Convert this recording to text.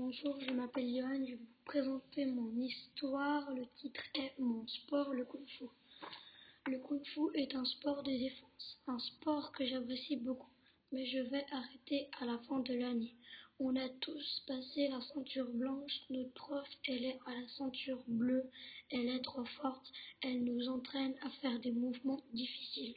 Bonjour, je m'appelle Johan, je vais vous présenter mon histoire. Le titre est Mon sport, le Kung Fu. Le Kung Fu est un sport de défense, un sport que j'apprécie beaucoup, mais je vais arrêter à la fin de l'année. On a tous passé la ceinture blanche, notre prof, elle est à la ceinture bleue, elle est trop forte, elle nous entraîne à faire des mouvements difficiles.